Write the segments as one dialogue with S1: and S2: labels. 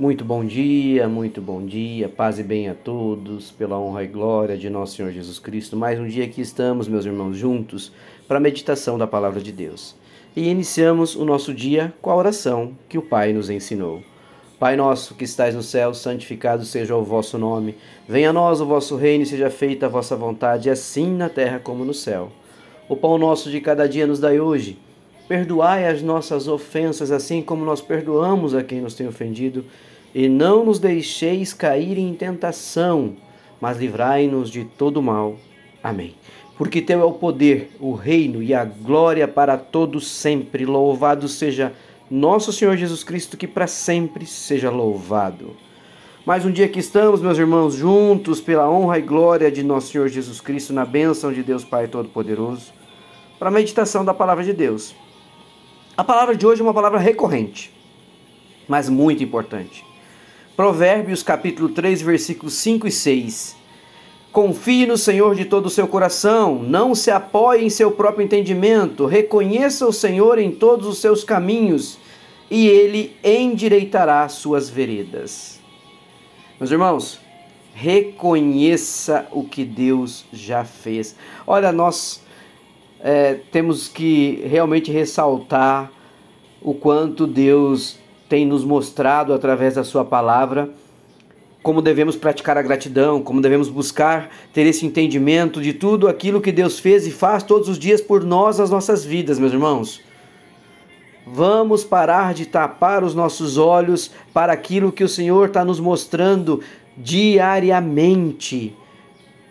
S1: Muito bom dia, muito bom dia, paz e bem a todos, pela honra e glória de nosso Senhor Jesus Cristo. Mais um dia que estamos, meus irmãos, juntos para a meditação da palavra de Deus. E iniciamos o nosso dia com a oração que o Pai nos ensinou. Pai nosso que estais no céu, santificado seja o vosso nome. Venha a nós o vosso reino e seja feita a vossa vontade, assim na terra como no céu. O pão nosso de cada dia nos dai hoje. Perdoai as nossas ofensas, assim como nós perdoamos a quem nos tem ofendido e não nos deixeis cair em tentação, mas livrai-nos de todo mal. Amém. Porque teu é o poder, o reino e a glória para todos sempre. Louvado seja nosso Senhor Jesus Cristo, que para sempre seja louvado. Mais um dia que estamos, meus irmãos, juntos pela honra e glória de nosso Senhor Jesus Cristo, na bênção de Deus Pai Todo-Poderoso, para a meditação da palavra de Deus. A palavra de hoje é uma palavra recorrente, mas muito importante. Provérbios capítulo 3, versículos 5 e 6. Confie no Senhor de todo o seu coração, não se apoie em seu próprio entendimento, reconheça o Senhor em todos os seus caminhos, e ele endireitará suas veredas. Meus irmãos, reconheça o que Deus já fez. Olha, nós é, temos que realmente ressaltar o quanto Deus tem nos mostrado através da Sua palavra como devemos praticar a gratidão, como devemos buscar ter esse entendimento de tudo aquilo que Deus fez e faz todos os dias por nós, as nossas vidas, meus irmãos. Vamos parar de tapar os nossos olhos para aquilo que o Senhor está nos mostrando diariamente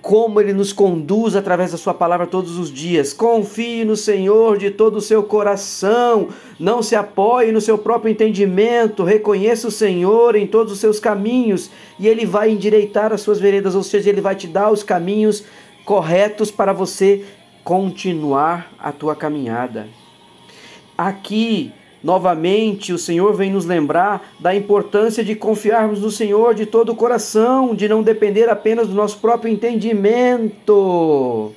S1: como ele nos conduz através da sua palavra todos os dias. Confie no Senhor de todo o seu coração, não se apoie no seu próprio entendimento, reconheça o Senhor em todos os seus caminhos e ele vai endireitar as suas veredas, ou seja, ele vai te dar os caminhos corretos para você continuar a tua caminhada. Aqui Novamente, o Senhor vem nos lembrar da importância de confiarmos no Senhor de todo o coração, de não depender apenas do nosso próprio entendimento.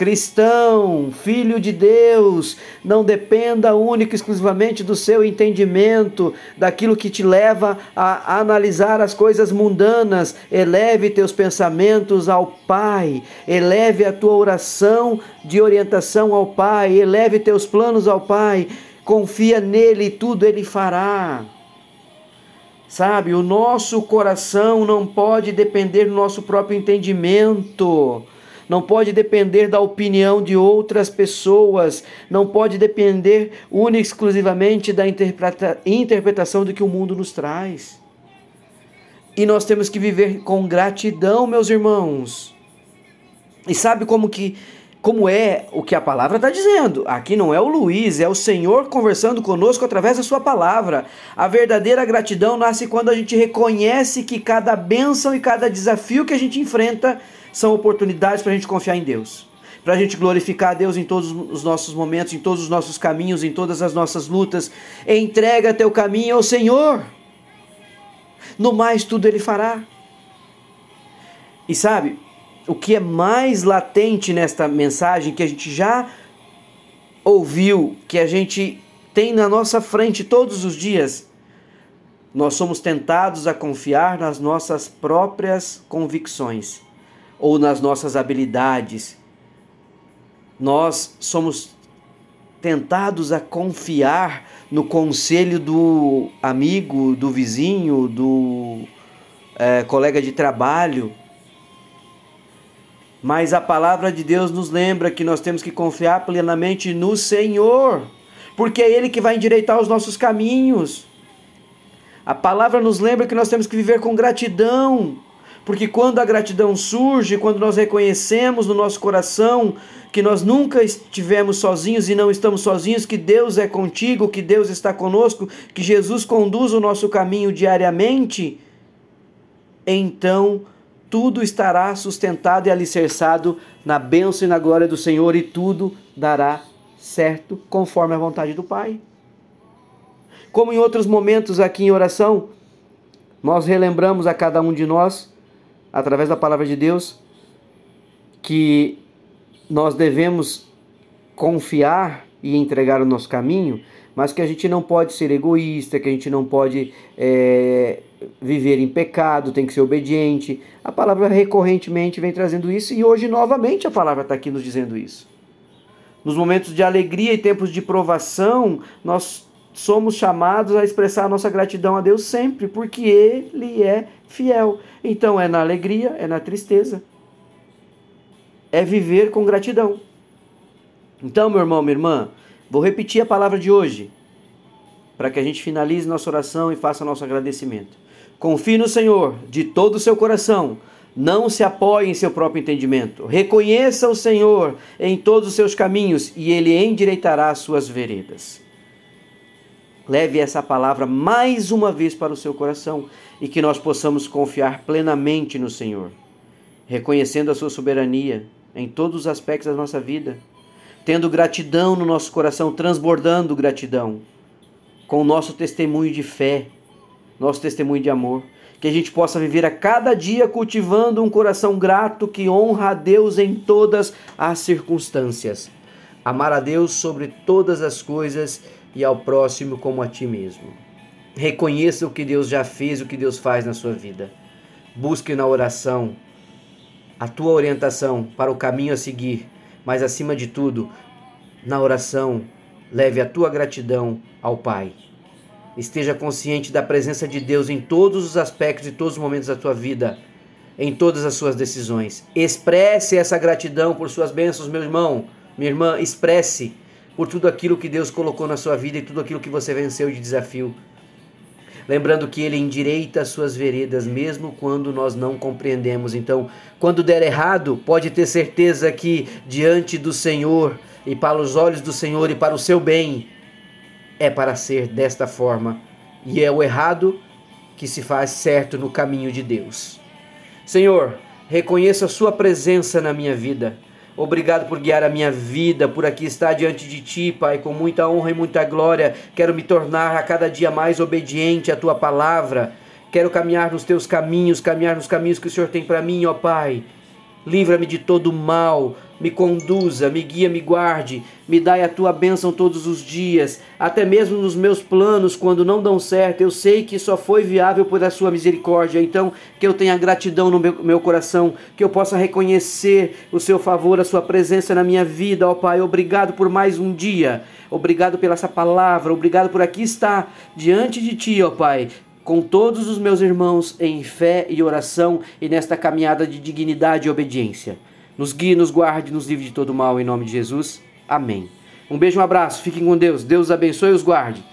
S1: Cristão, filho de Deus, não dependa única e exclusivamente do seu entendimento, daquilo que te leva a analisar as coisas mundanas. Eleve teus pensamentos ao Pai, eleve a tua oração de orientação ao Pai, eleve teus planos ao Pai confia nele e tudo ele fará. Sabe, o nosso coração não pode depender do nosso próprio entendimento, não pode depender da opinião de outras pessoas, não pode depender única e exclusivamente da interpreta interpretação do que o mundo nos traz. E nós temos que viver com gratidão, meus irmãos. E sabe como que como é o que a palavra está dizendo. Aqui não é o Luiz, é o Senhor conversando conosco através da sua palavra. A verdadeira gratidão nasce quando a gente reconhece que cada bênção e cada desafio que a gente enfrenta são oportunidades para a gente confiar em Deus. Para a gente glorificar a Deus em todos os nossos momentos, em todos os nossos caminhos, em todas as nossas lutas. Entrega teu caminho ao Senhor. No mais, tudo Ele fará. E sabe, o que é mais latente nesta mensagem que a gente já ouviu, que a gente tem na nossa frente todos os dias, nós somos tentados a confiar nas nossas próprias convicções ou nas nossas habilidades. Nós somos tentados a confiar no conselho do amigo, do vizinho, do é, colega de trabalho mas a palavra de Deus nos lembra que nós temos que confiar plenamente no Senhor, porque é Ele que vai endireitar os nossos caminhos. A palavra nos lembra que nós temos que viver com gratidão, porque quando a gratidão surge, quando nós reconhecemos no nosso coração que nós nunca estivemos sozinhos e não estamos sozinhos, que Deus é contigo, que Deus está conosco, que Jesus conduz o nosso caminho diariamente, então tudo estará sustentado e alicerçado na bênção e na glória do Senhor, e tudo dará certo conforme a vontade do Pai. Como em outros momentos aqui em oração, nós relembramos a cada um de nós, através da palavra de Deus, que nós devemos confiar e entregar o nosso caminho, mas que a gente não pode ser egoísta, que a gente não pode é, viver em pecado, tem que ser obediente. A palavra recorrentemente vem trazendo isso e hoje novamente a palavra está aqui nos dizendo isso. Nos momentos de alegria e tempos de provação, nós somos chamados a expressar a nossa gratidão a Deus sempre, porque Ele é fiel. Então é na alegria, é na tristeza. É viver com gratidão. Então, meu irmão, minha irmã, vou repetir a palavra de hoje, para que a gente finalize nossa oração e faça nosso agradecimento. Confie no Senhor de todo o seu coração não se apoie em seu próprio entendimento. Reconheça o Senhor em todos os seus caminhos e ele endireitará as suas veredas. Leve essa palavra mais uma vez para o seu coração e que nós possamos confiar plenamente no Senhor, reconhecendo a sua soberania em todos os aspectos da nossa vida, tendo gratidão no nosso coração, transbordando gratidão, com o nosso testemunho de fé, nosso testemunho de amor que a gente possa viver a cada dia cultivando um coração grato que honra a Deus em todas as circunstâncias. Amar a Deus sobre todas as coisas e ao próximo como a ti mesmo. Reconheça o que Deus já fez, o que Deus faz na sua vida. Busque na oração a tua orientação para o caminho a seguir, mas acima de tudo, na oração, leve a tua gratidão ao Pai. Esteja consciente da presença de Deus em todos os aspectos e todos os momentos da tua vida, em todas as suas decisões. Expresse essa gratidão por suas bênçãos, meu irmão, minha irmã, expresse por tudo aquilo que Deus colocou na sua vida e tudo aquilo que você venceu de desafio. Lembrando que Ele endireita as suas veredas, mesmo quando nós não compreendemos. Então, quando der errado, pode ter certeza que diante do Senhor e para os olhos do Senhor e para o seu bem, é para ser desta forma, e é o errado que se faz certo no caminho de Deus. Senhor, reconheço a Sua presença na minha vida. Obrigado por guiar a minha vida, por aqui estar diante de Ti, Pai, com muita honra e muita glória. Quero me tornar a cada dia mais obediente à Tua palavra. Quero caminhar nos Teus caminhos, caminhar nos caminhos que o Senhor tem para mim, ó Pai. Livra-me de todo mal, me conduza, me guia, me guarde, me dai a tua bênção todos os dias, até mesmo nos meus planos, quando não dão certo, eu sei que só foi viável por a sua misericórdia, então que eu tenha gratidão no meu, meu coração, que eu possa reconhecer o seu favor, a sua presença na minha vida, ó Pai, obrigado por mais um dia, obrigado pela essa palavra, obrigado por aqui estar diante de Ti, ó Pai, com todos os meus irmãos em fé e oração e nesta caminhada de dignidade e obediência. Nos guie, nos guarde, nos livre de todo mal, em nome de Jesus. Amém. Um beijo, um abraço, fiquem com Deus. Deus abençoe e os guarde.